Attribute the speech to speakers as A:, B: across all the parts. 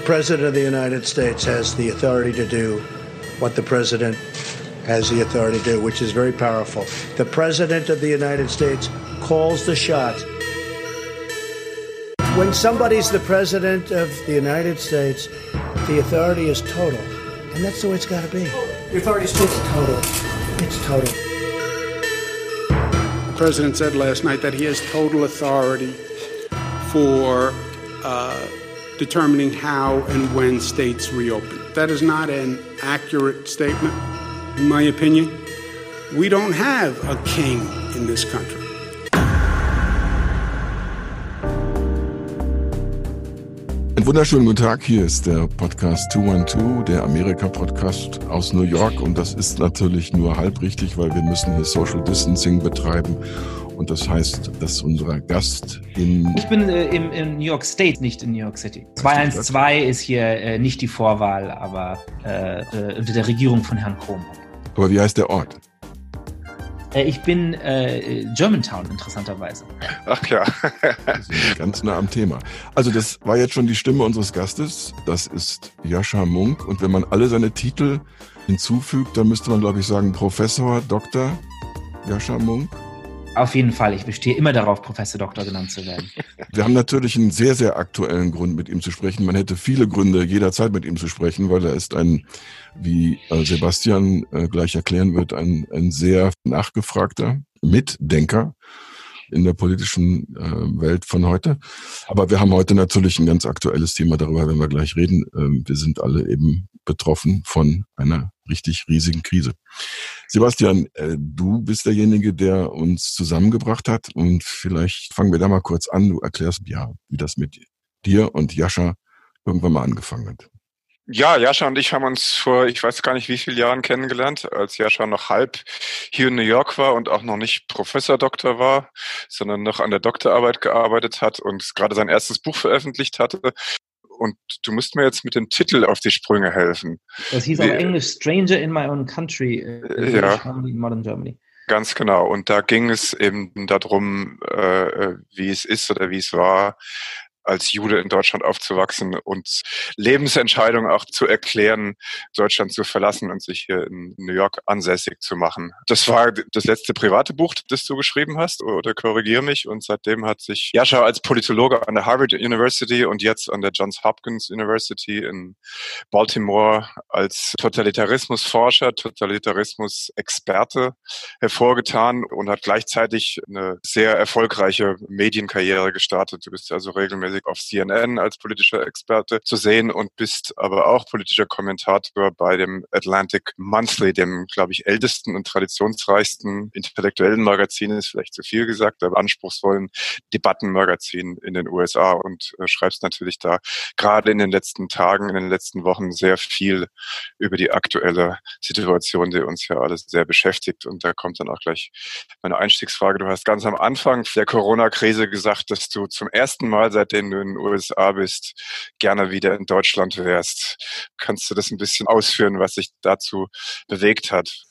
A: The President of the United States has the authority to do what the President has the authority to do, which is very powerful. The President of the United States calls the shots. When somebody's the President of the United States, the authority is total. And that's the way it's got to be. The authority is total. It's total.
B: The President said last night that he has total authority for uh, determining how and when states reopen. That is not an accurate statement in my opinion. We don't have a king in this country.
C: Einen wunderschönen guten Tag. Hier ist der Podcast 212, der Amerika-Podcast aus New York. Und das ist natürlich nur halb richtig, weil wir müssen hier Social Distancing betreiben. Und das heißt, dass unser Gast in...
D: Ich bin äh, im, in New York State, nicht in New York City. 212 ist hier äh, nicht die Vorwahl, aber äh, äh, unter der Regierung von Herrn Kohm.
C: Aber wie heißt der Ort?
D: Äh, ich bin äh, Germantown, interessanterweise.
C: Ach ja. ganz nah am Thema. Also das war jetzt schon die Stimme unseres Gastes. Das ist Jascha Munk. Und wenn man alle seine Titel hinzufügt, dann müsste man, glaube ich, sagen Professor, Doktor Jascha Munk.
D: Auf jeden Fall. Ich bestehe immer darauf, Professor Doktor genannt zu werden.
C: Wir haben natürlich einen sehr, sehr aktuellen Grund, mit ihm zu sprechen. Man hätte viele Gründe, jederzeit mit ihm zu sprechen, weil er ist ein, wie äh, Sebastian äh, gleich erklären wird, ein, ein sehr nachgefragter Mitdenker in der politischen äh, Welt von heute. Aber wir haben heute natürlich ein ganz aktuelles Thema, darüber werden wir gleich reden. Ähm, wir sind alle eben betroffen von einer richtig riesigen Krise. Sebastian, äh, du bist derjenige, der uns zusammengebracht hat und vielleicht fangen wir da mal kurz an. Du erklärst ja, wie das mit dir und Jascha irgendwann mal angefangen hat.
E: Ja, Jascha und ich haben uns vor, ich weiß gar nicht wie vielen Jahren kennengelernt, als Jascha noch halb hier in New York war und auch noch nicht Professor Doktor war, sondern noch an der Doktorarbeit gearbeitet hat und gerade sein erstes Buch veröffentlicht hatte. Und du musst mir jetzt mit dem Titel auf die Sprünge helfen.
D: Das hieß auf Englisch Stranger in My Own Country,
E: äh, ja. Modern Germany. Ganz genau. Und da ging es eben darum, äh, äh wie es ist oder wie es war, als Jude in Deutschland aufzuwachsen und Lebensentscheidungen auch zu erklären, Deutschland zu verlassen und sich hier in New York ansässig zu machen. Das war das letzte private Buch, das du geschrieben hast, oder korrigiere mich. Und seitdem hat sich Jascha als Politologe an der Harvard University und jetzt an der Johns Hopkins University in Baltimore als Totalitarismusforscher, Totalitarismus-Experte hervorgetan und hat gleichzeitig eine sehr erfolgreiche Medienkarriere gestartet. Du bist also regelmäßig regelmäßig auf CNN als politischer Experte zu sehen und bist aber auch politischer Kommentator bei dem Atlantic Monthly, dem, glaube ich, ältesten und traditionsreichsten intellektuellen Magazin, ist vielleicht zu viel gesagt, aber anspruchsvollen Debattenmagazin in den USA und äh, schreibst natürlich da gerade in den letzten Tagen, in den letzten Wochen sehr viel über die aktuelle Situation, die uns ja alles sehr beschäftigt. Und da kommt dann auch gleich meine Einstiegsfrage. Du hast ganz am Anfang der Corona-Krise gesagt, dass du zum ersten Mal seit seitdem du in den USA bist, gerne wieder in Deutschland wärst. Kannst du das ein bisschen ausführen, was sich dazu bewegt hat?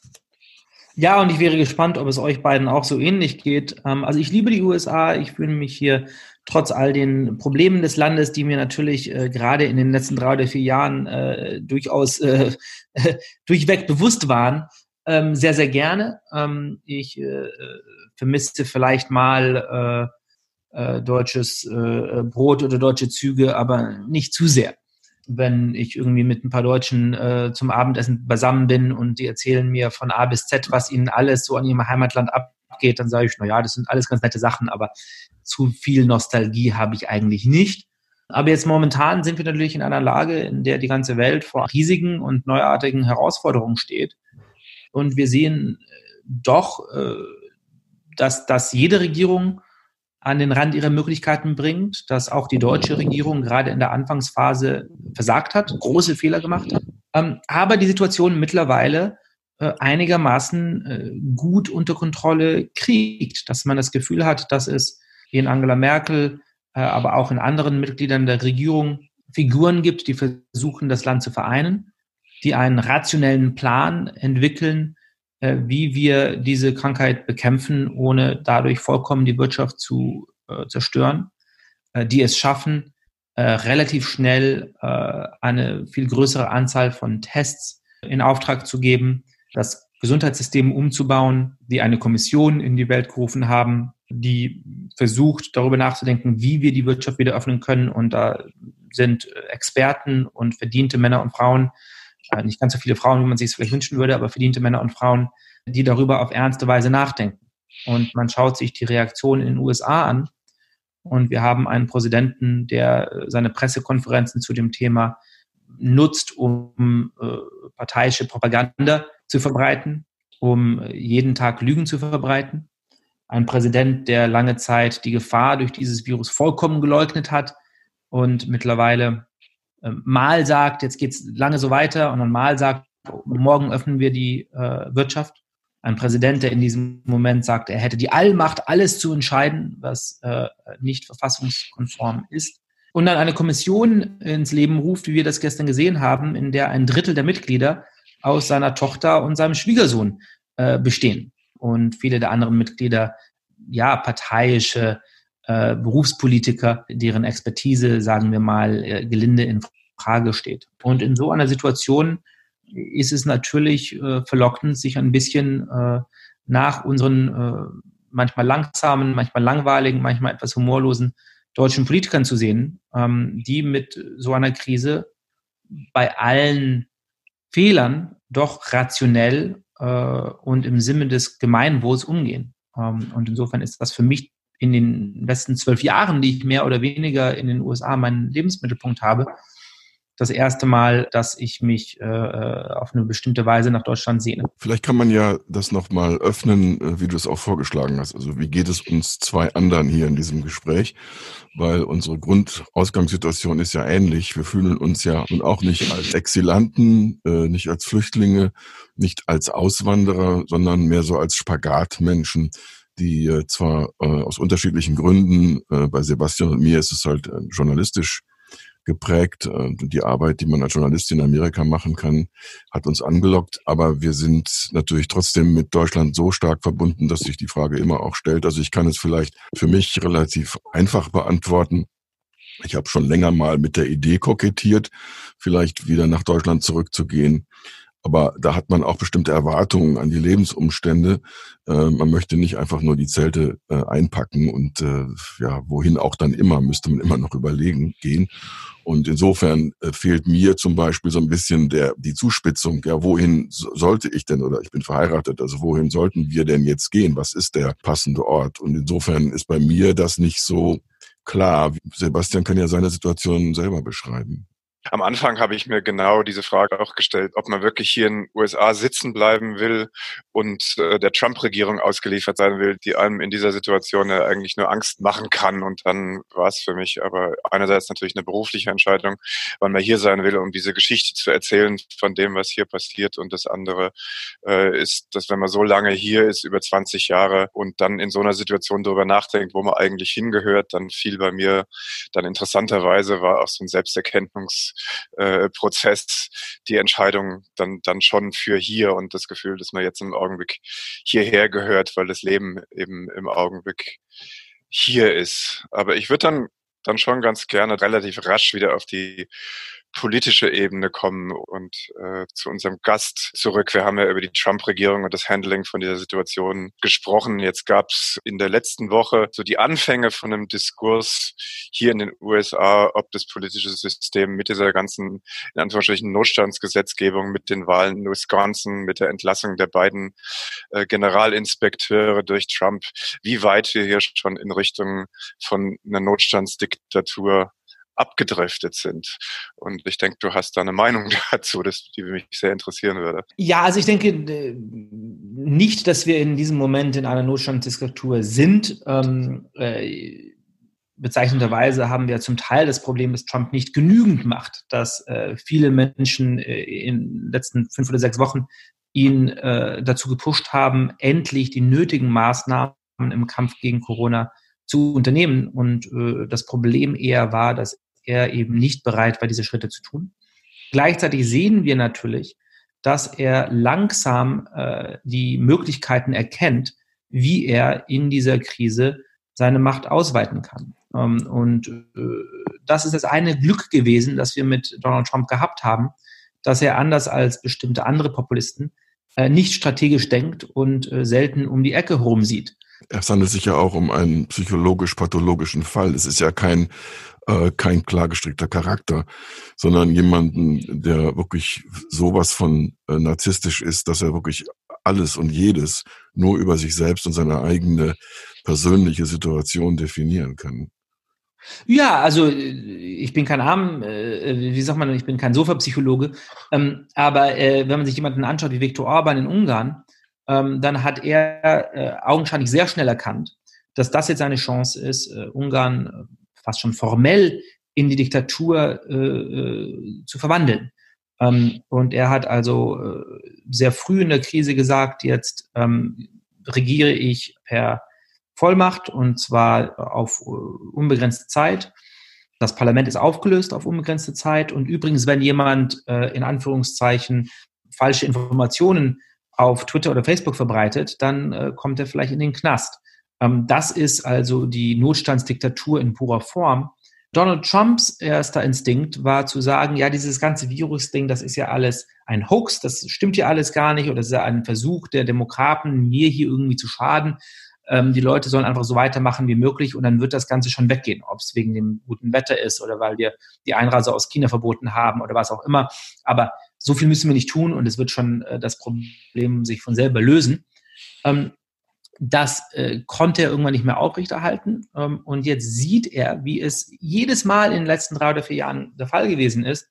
D: Ja, und ich wäre gespannt, ob es euch beiden auch so ähnlich geht. Ähm, also ich liebe die USA. Ich fühle mich hier trotz all den Problemen des Landes, die mir natürlich äh, gerade in den letzten drei oder vier Jahren äh, durchaus äh, durchweg bewusst waren, ähm, sehr, sehr gerne. Ähm, ich äh, vermisste vielleicht mal äh, äh, deutsches äh, Brot oder deutsche Züge, aber nicht zu sehr. Wenn ich irgendwie mit ein paar Deutschen äh, zum Abendessen beisammen bin und die erzählen mir von A bis Z, was ihnen alles so an ihrem Heimatland abgeht, dann sage ich, na ja, das sind alles ganz nette Sachen, aber zu viel Nostalgie habe ich eigentlich nicht. Aber jetzt momentan sind wir natürlich in einer Lage, in der die ganze Welt vor riesigen und neuartigen Herausforderungen steht. Und wir sehen äh, doch, äh, dass, dass jede Regierung an den Rand ihrer Möglichkeiten bringt, dass auch die deutsche Regierung gerade in der Anfangsphase versagt hat, große Fehler gemacht hat, ähm, aber die Situation mittlerweile äh, einigermaßen äh, gut unter Kontrolle kriegt, dass man das Gefühl hat, dass es in Angela Merkel, äh, aber auch in anderen Mitgliedern der Regierung Figuren gibt, die versuchen, das Land zu vereinen, die einen rationellen Plan entwickeln, wie wir diese Krankheit bekämpfen, ohne dadurch vollkommen die Wirtschaft zu äh, zerstören, äh, die es schaffen, äh, relativ schnell äh, eine viel größere Anzahl von Tests in Auftrag zu geben, das Gesundheitssystem umzubauen, die eine Kommission in die Welt gerufen haben, die versucht, darüber nachzudenken, wie wir die Wirtschaft wieder öffnen können. Und da sind Experten und verdiente Männer und Frauen, äh, nicht ganz so viele Frauen, wie man sich es vielleicht wünschen würde, aber verdiente Männer und Frauen, die darüber auf ernste Weise nachdenken. Und man schaut sich die Reaktion in den USA an. Und wir haben einen Präsidenten, der seine Pressekonferenzen zu dem Thema nutzt, um äh, parteiische Propaganda zu verbreiten, um jeden Tag Lügen zu verbreiten. Ein Präsident, der lange Zeit die Gefahr durch dieses Virus vollkommen geleugnet hat und mittlerweile äh, mal sagt, jetzt geht es lange so weiter und dann mal sagt, morgen öffnen wir die äh, Wirtschaft. Ein Präsident, der in diesem Moment sagt, er hätte die Allmacht, alles zu entscheiden, was äh, nicht verfassungskonform ist. Und dann eine Kommission ins Leben ruft, wie wir das gestern gesehen haben, in der ein Drittel der Mitglieder aus seiner Tochter und seinem Schwiegersohn äh, bestehen. Und viele der anderen Mitglieder, ja, parteiische äh, Berufspolitiker, deren Expertise, sagen wir mal, äh, gelinde in Frage steht. Und in so einer Situation ist es natürlich äh, verlockend, sich ein bisschen nach unseren manchmal langsamen, manchmal langweiligen, manchmal etwas humorlosen deutschen Politikern zu sehen, ähm, die mit so einer Krise bei allen Fehlern doch rationell und im Sinne des Gemeinwohls umgehen. Ähm, und insofern ist das für mich in den letzten zwölf Jahren, die ich mehr oder weniger in den USA meinen Lebensmittelpunkt habe, das erste Mal, dass ich mich äh, auf eine bestimmte Weise nach Deutschland sehne.
C: Vielleicht kann man ja das nochmal öffnen, äh, wie du es auch vorgeschlagen hast. Also wie geht es uns zwei anderen hier in diesem Gespräch? Weil unsere Grundausgangssituation ist ja ähnlich. Wir fühlen uns ja nun auch nicht als Exilanten, äh, nicht als Flüchtlinge, nicht als Auswanderer, sondern mehr so als Spagatmenschen die äh, zwar äh, aus unterschiedlichen Gründen, äh, bei Sebastian und mir ist es halt äh, journalistisch geprägt. Äh, die Arbeit, die man als Journalist in Amerika machen kann, hat uns angelockt. Aber wir sind natürlich trotzdem mit Deutschland so stark verbunden, dass sich die Frage immer auch stellt. Also ich kann es vielleicht für mich relativ einfach beantworten. Ich habe schon länger mal mit der Idee kokettiert, vielleicht wieder nach Deutschland zurückzugehen. Aber da hat man auch bestimmte Erwartungen an die Lebensumstände. Äh, man möchte nicht einfach nur die Zelte äh, einpacken und äh, ja, wohin auch dann immer, müsste man immer noch überlegen, gehen. Und insofern äh, fehlt mir zum Beispiel so ein bisschen der, die Zuspitzung. Ja, wohin sollte ich denn oder ich bin verheiratet, also wohin sollten wir denn jetzt gehen? Was ist der passende Ort? Und insofern ist bei mir das nicht so klar. Sebastian kann ja seine Situation selber beschreiben.
E: Am Anfang habe ich mir genau diese Frage auch gestellt, ob man wirklich hier in den USA sitzen bleiben will und äh, der Trump-Regierung ausgeliefert sein will, die einem in dieser Situation ja eigentlich nur Angst machen kann. Und dann war es für mich aber einerseits natürlich eine berufliche Entscheidung, wann man hier sein will, um diese Geschichte zu erzählen von dem, was hier passiert. Und das andere äh, ist, dass wenn man so lange hier ist, über 20 Jahre und dann in so einer Situation darüber nachdenkt, wo man eigentlich hingehört, dann fiel bei mir dann interessanterweise war auch so ein Selbsterkenntnis äh, Prozess die Entscheidung dann, dann schon für hier und das Gefühl, dass man jetzt im Augenblick hierher gehört, weil das Leben eben im Augenblick hier ist. Aber ich würde dann, dann schon ganz gerne relativ rasch wieder auf die politische Ebene kommen und äh, zu unserem Gast zurück. Wir haben ja über die Trump-Regierung und das Handling von dieser Situation gesprochen. Jetzt gab es in der letzten Woche so die Anfänge von einem Diskurs hier in den USA, ob das politische System mit dieser ganzen, in Anführungsstrichen, Notstandsgesetzgebung, mit den Wahlen in Wisconsin, mit der Entlassung der beiden äh, Generalinspekteure durch Trump, wie weit wir hier schon in Richtung von einer Notstandsdiktatur abgedriftet sind. Und ich denke, du hast da eine Meinung dazu, die mich sehr interessieren würde.
D: Ja, also ich denke äh, nicht, dass wir in diesem Moment in einer Notstandsdiktatur sind. Ähm, äh, bezeichnenderweise haben wir zum Teil das Problem, dass Trump nicht genügend macht, dass äh, viele Menschen äh, in den letzten fünf oder sechs Wochen ihn äh, dazu gepusht haben, endlich die nötigen Maßnahmen im Kampf gegen Corona zu unternehmen. Und äh, das Problem eher war, dass er eben nicht bereit war, diese Schritte zu tun. Gleichzeitig sehen wir natürlich, dass er langsam äh, die Möglichkeiten erkennt, wie er in dieser Krise seine Macht ausweiten kann. Ähm, und äh, das ist das eine Glück gewesen, das wir mit Donald Trump gehabt haben, dass er anders als bestimmte andere Populisten äh, nicht strategisch denkt und äh, selten um die Ecke herum sieht.
C: Es handelt sich ja auch um einen psychologisch-pathologischen Fall. Es ist ja kein, äh, kein klargestrickter Charakter, sondern jemanden, der wirklich sowas von äh, narzisstisch ist, dass er wirklich alles und jedes nur über sich selbst und seine eigene persönliche Situation definieren kann.
D: Ja, also äh, ich bin kein Arm, äh, wie sagt man, ich bin kein Sofa-Psychologe, ähm, aber äh, wenn man sich jemanden anschaut wie Viktor Orban in Ungarn, ähm, dann hat er äh, augenscheinlich sehr schnell erkannt, dass das jetzt eine Chance ist, äh, Ungarn äh, fast schon formell in die Diktatur zu verwandeln. Ähm, und er hat also sehr früh in der Krise gesagt, jetzt ähm, regiere ich per Vollmacht und zwar auf äh, unbegrenzte Zeit. Das Parlament ist aufgelöst auf unbegrenzte Zeit. Und übrigens, wenn jemand äh, in Anführungszeichen falsche Informationen auf Twitter oder Facebook verbreitet, dann äh, kommt er vielleicht in den Knast. Ähm, das ist also die Notstandsdiktatur in purer Form. Donald Trumps erster Instinkt war zu sagen, ja, dieses ganze Virus-Ding, das ist ja alles ein Hoax, das stimmt ja alles gar nicht oder das ist ja ein Versuch der Demokraten, mir hier irgendwie zu schaden ähm, die Leute sollen einfach so weitermachen wie möglich und dann wird das Ganze schon weggehen, ob es wegen dem guten Wetter ist oder weil wir die Einreise aus China verboten haben oder was auch immer. Aber so viel müssen wir nicht tun und es wird schon äh, das Problem sich von selber lösen. Ähm, das äh, konnte er irgendwann nicht mehr aufrechterhalten. Ähm, und jetzt sieht er, wie es jedes Mal in den letzten drei oder vier Jahren der Fall gewesen ist.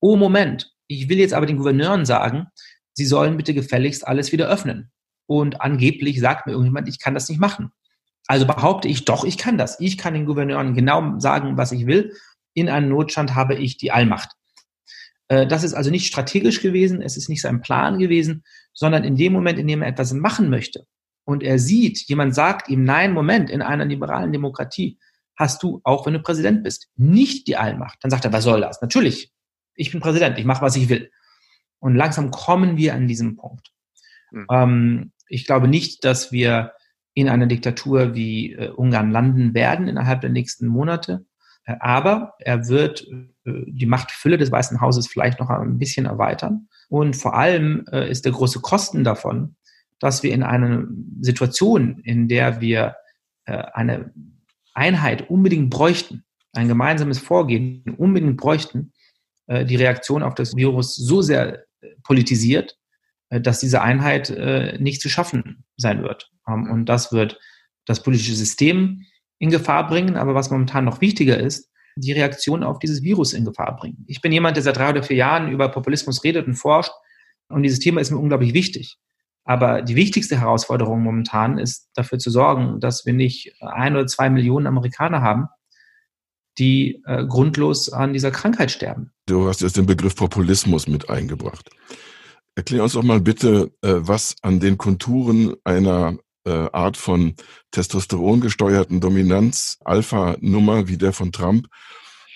D: Oh, Moment, ich will jetzt aber den Gouverneuren sagen, sie sollen bitte gefälligst alles wieder öffnen und angeblich sagt mir irgendjemand, ich kann das nicht machen. Also behaupte ich doch, ich kann das. Ich kann den Gouverneuren genau sagen, was ich will. In einem Notstand habe ich die Allmacht. Äh, das ist also nicht strategisch gewesen, es ist nicht sein Plan gewesen, sondern in dem Moment, in dem er etwas machen möchte und er sieht, jemand sagt ihm, nein, Moment, in einer liberalen Demokratie hast du, auch wenn du Präsident bist, nicht die Allmacht. Dann sagt er, was soll das? Natürlich, ich bin Präsident, ich mache, was ich will. Und langsam kommen wir an diesem Punkt. Mhm. Ähm, ich glaube nicht, dass wir in einer Diktatur wie äh, Ungarn landen werden innerhalb der nächsten Monate. Aber er wird äh, die Machtfülle des Weißen Hauses vielleicht noch ein bisschen erweitern. Und vor allem äh, ist der große Kosten davon, dass wir in einer Situation, in der wir äh, eine Einheit unbedingt bräuchten, ein gemeinsames Vorgehen unbedingt bräuchten, die Reaktion auf das Virus so sehr politisiert, dass diese Einheit nicht zu schaffen sein wird. Ähm, und das wird das politische System in Gefahr bringen. Aber was momentan noch wichtiger ist, die Reaktion auf dieses Virus in Gefahr bringen. Ich bin jemand, der seit drei oder vier Jahren über Populismus redet und forscht. Und dieses Thema ist mir unglaublich wichtig. Aber die wichtigste Herausforderung momentan ist dafür zu sorgen, dass wir nicht ein oder zwei Millionen Amerikaner haben, die äh, grundlos an dieser Krankheit sterben.
C: Du hast jetzt den Begriff Populismus mit eingebracht. Erklär uns doch mal bitte, äh, was an den Konturen einer Art von Testosteron gesteuerten Dominanz-Alpha-Nummer wie der von Trump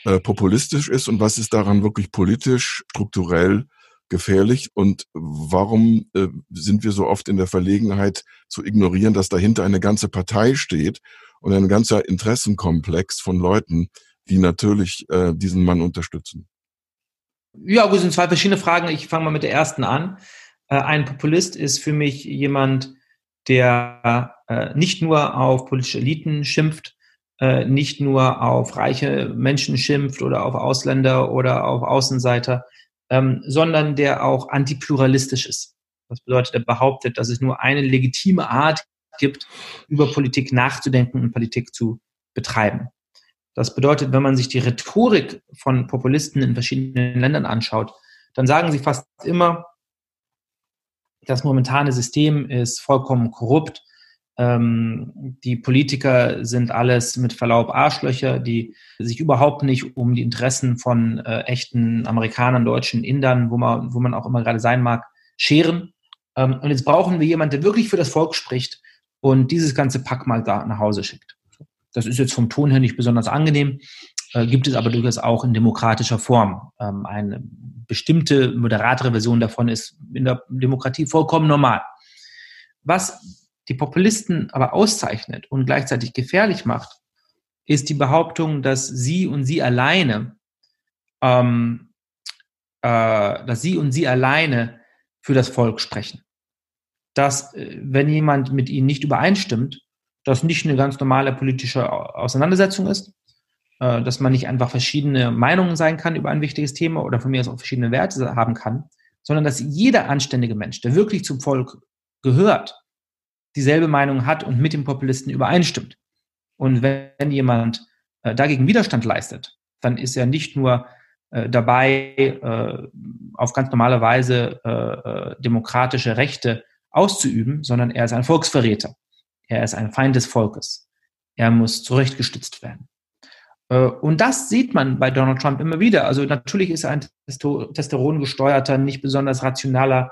C: äh, populistisch ist und was ist daran wirklich politisch, strukturell gefährlich und warum sind wir so oft in der Verlegenheit zu ignorieren, dass dahinter eine ganze Partei steht und ein ganzer Interessenkomplex von Leuten, die natürlich diesen Mann unterstützen?
D: Ja, gut, sind zwei verschiedene Fragen. Ich fange mal mit der ersten an. Äh, ein Populist ist für mich jemand, der äh, nicht nur auf politische Eliten schimpft, äh, nicht nur auf reiche Menschen schimpft oder auf Ausländer oder auf Außenseiter, ähm, sondern der auch antipluralistisch ist. Das bedeutet, er behauptet, dass es nur eine legitime Art gibt, über Politik nachzudenken und Politik zu betreiben. Das bedeutet, wenn man sich die Rhetorik von Populisten in verschiedenen Ländern anschaut, dann sagen sie fast immer, das momentane System ist vollkommen korrupt. Ähm, die Politiker sind alles mit Verlaub Arschlöcher, die sich überhaupt nicht um die Interessen von äh, echten Amerikanern, Deutschen, Indern, wo man, wo man auch immer gerade sein mag, scheren. Ähm, und jetzt brauchen wir jemanden, der wirklich für das Volk spricht und dieses ganze Pack mal da nach Hause schickt. Das ist jetzt vom Ton her nicht besonders angenehm, äh, gibt es aber durchaus auch in demokratischer Form. Ähm, eine bestimmte moderatere Version davon ist in der Demokratie vollkommen normal. Was die Populisten aber auszeichnet und gleichzeitig gefährlich macht, ist die Behauptung, dass sie und sie alleine, ähm, äh, dass sie und sie alleine für das Volk sprechen. Dass, äh, wenn jemand mit ihnen nicht übereinstimmt, das nicht eine ganz normale politische Auseinandersetzung ist, äh, dass man nicht einfach verschiedene Meinungen sein kann über ein wichtiges Thema oder von mir aus auch verschiedene Werte haben kann, sondern dass jeder anständige Mensch, der wirklich zum Volk gehört, dieselbe Meinung hat und mit dem Populisten übereinstimmt. Und wenn jemand äh, dagegen Widerstand leistet, dann ist er nicht nur äh, dabei, auf ganz normale Weise demokratische Rechte auszuüben, sondern er ist ein Volksverräter. Er ist ein Feind des Volkes. Er muss zurechtgestützt werden. Äh, und das sieht man bei Donald Trump immer wieder. Also natürlich ist er ein Testosteron gesteuerter, nicht besonders rationaler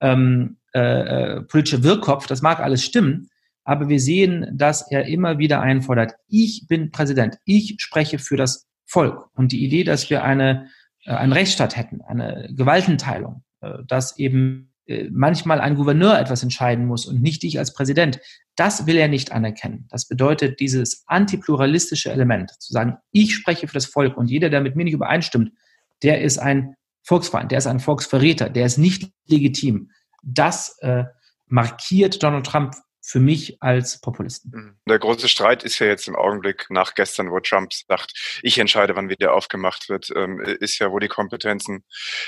D: ähm, äh, äh, politischer Wirkkopf. Das mag alles stimmen. Aber wir sehen, dass er immer wieder einfordert, ich bin Präsident, ich spreche für das Volk. Und die Idee, dass wir eine, äh, einen Rechtsstaat hätten, eine Gewaltenteilung, äh, dass eben manchmal ein Gouverneur etwas entscheiden muss und nicht ich als Präsident. Das will er nicht anerkennen. Das bedeutet dieses antipluralistische Element, zu sagen, ich spreche für das Volk und jeder, der mit mir nicht übereinstimmt, der ist ein Volksfeind, der ist ein Volksverräter, der ist nicht legitim. Das äh, markiert Donald Trump für mich als Populisten. Mhm.
E: Der große Streit ist ja jetzt im Augenblick nach gestern, wo Trump sagt, ich entscheide, wann wieder aufgemacht wird, ähm, ist ja, wo die Kompetenzen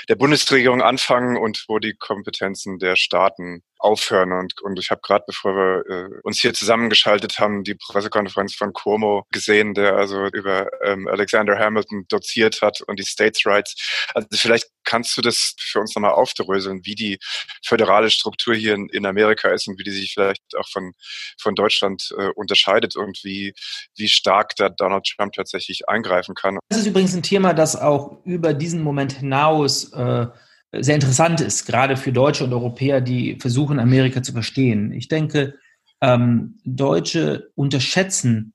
E: der Bundesregierung anfangen und wo die Kompetenzen der Staaten aufhören. Und, und ich habe gerade, bevor wir äh, uns hier zusammengeschaltet haben, die Pressekonferenz von Cuomo gesehen, der also über ähm, Alexander Hamilton doziert hat und die States Rights. Also vielleicht kannst du das für uns nochmal aufdröseln, wie die föderale Struktur hier in, in, Amerika ist und wie die sich vielleicht auch von, von Deutschland äh, unterscheidet und wie, wie stark da Donald Trump tatsächlich eingreifen kann.
D: Das ist übrigens ein Thema, das auch über diesen Moment hinaus äh, sehr interessant ist, gerade für Deutsche und Europäer, die versuchen, Amerika zu verstehen. Ich denke, ähm, Deutsche unterschätzen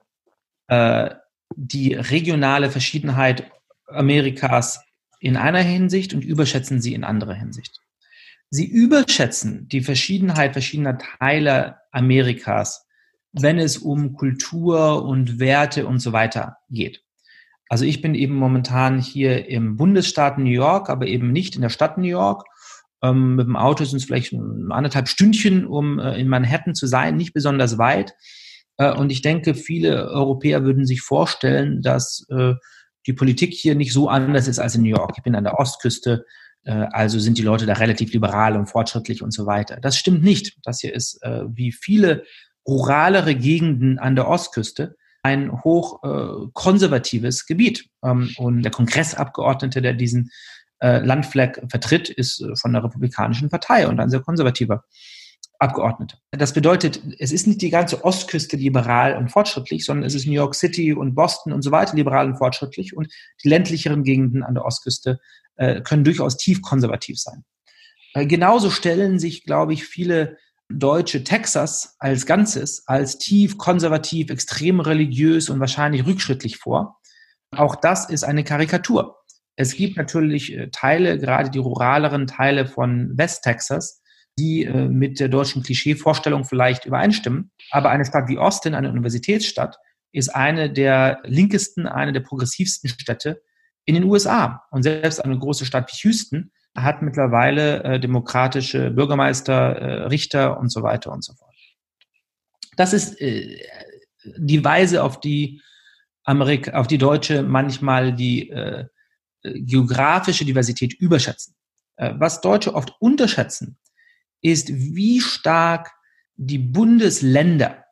D: äh, die regionale Verschiedenheit Amerikas in einer Hinsicht und überschätzen sie in anderer Hinsicht. Sie überschätzen die Verschiedenheit verschiedener Teile Amerikas, wenn es um Kultur und Werte und so weiter geht. Also ich bin eben momentan hier im Bundesstaat New York, aber eben nicht in der Stadt New York. Ähm, mit dem Auto sind es vielleicht anderthalb Stündchen, um äh, in Manhattan zu sein, nicht besonders weit. Äh, und ich denke, viele Europäer würden sich vorstellen, dass äh, die Politik hier nicht so anders ist als in New York. Ich bin an der Ostküste, äh, also sind die Leute da relativ liberal und fortschrittlich und so weiter. Das stimmt nicht. Das hier ist äh, wie viele ruralere Gegenden an der Ostküste ein hoch äh, Gebiet. Ähm, und der Kongressabgeordnete, der diesen äh, Landfleck vertritt, ist äh, von der Republikanischen Partei und ein sehr konservativer Abgeordneter. Das bedeutet, es ist nicht die ganze Ostküste liberal und fortschrittlich, sondern es ist New York City und Boston und so weiter liberal und fortschrittlich und die ländlicheren Gegenden an der Ostküste äh, können durchaus tief konservativ sein. Äh, genauso stellen sich, glaube ich, viele deutsche Texas als Ganzes als tief konservativ, extrem religiös und wahrscheinlich rückschrittlich vor. Auch das ist eine Karikatur. Es gibt natürlich äh, Teile, gerade die ruraleren Teile von West-Texas, die äh, mit der deutschen Klischeevorstellung vielleicht übereinstimmen. Aber eine Stadt wie Austin, eine Universitätsstadt, ist eine der linkesten, eine der progressivsten Städte in den USA. Und selbst eine große Stadt wie Houston hat mittlerweile äh, demokratische Bürgermeister, äh, Richter und so weiter und so fort. Das ist äh, die Weise, auf die Amerika, auf die Deutsche manchmal die äh, geografische Diversität überschätzen. Äh, was Deutsche oft unterschätzen, ist, wie stark die Bundesländer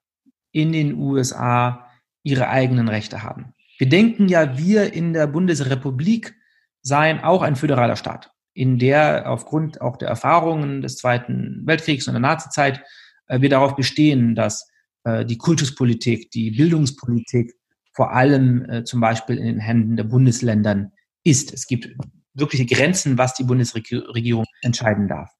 D: in den USA ihre eigenen Rechte haben. Wir denken ja, wir in der Bundesrepublik seien auch ein föderaler Staat in der aufgrund auch der Erfahrungen des Zweiten Weltkriegs und der Nazizeit äh, wir darauf bestehen, dass äh, die Kultuspolitik, die Bildungspolitik vor allem äh, zum Beispiel in den Händen der Bundesländern ist. Es gibt wirkliche Grenzen, was die Bundesregierung entscheiden darf.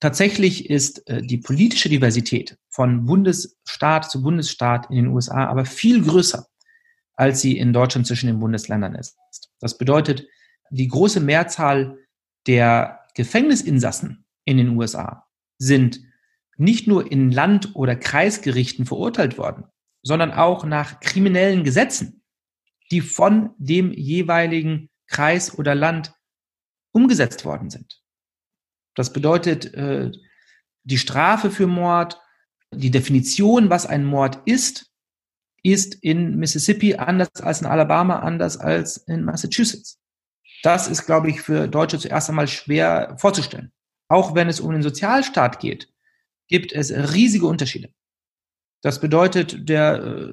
D: Tatsächlich ist äh, die politische Diversität von Bundesstaat zu Bundesstaat in den USA aber viel größer, als sie in Deutschland zwischen den Bundesländern ist. Das bedeutet, die große Mehrzahl der Gefängnisinsassen in den USA sind nicht nur in Land- oder Kreisgerichten verurteilt worden, sondern auch nach kriminellen Gesetzen, die von dem jeweiligen Kreis oder Land umgesetzt worden sind. Das bedeutet, äh, die Strafe für Mord, die Definition, was ein Mord ist, ist in Mississippi anders als in Alabama, anders als in Massachusetts. Das ist, glaube ich, für Deutsche zuerst einmal schwer vorzustellen. Auch wenn es um den Sozialstaat geht, gibt es riesige Unterschiede. Das bedeutet, der äh,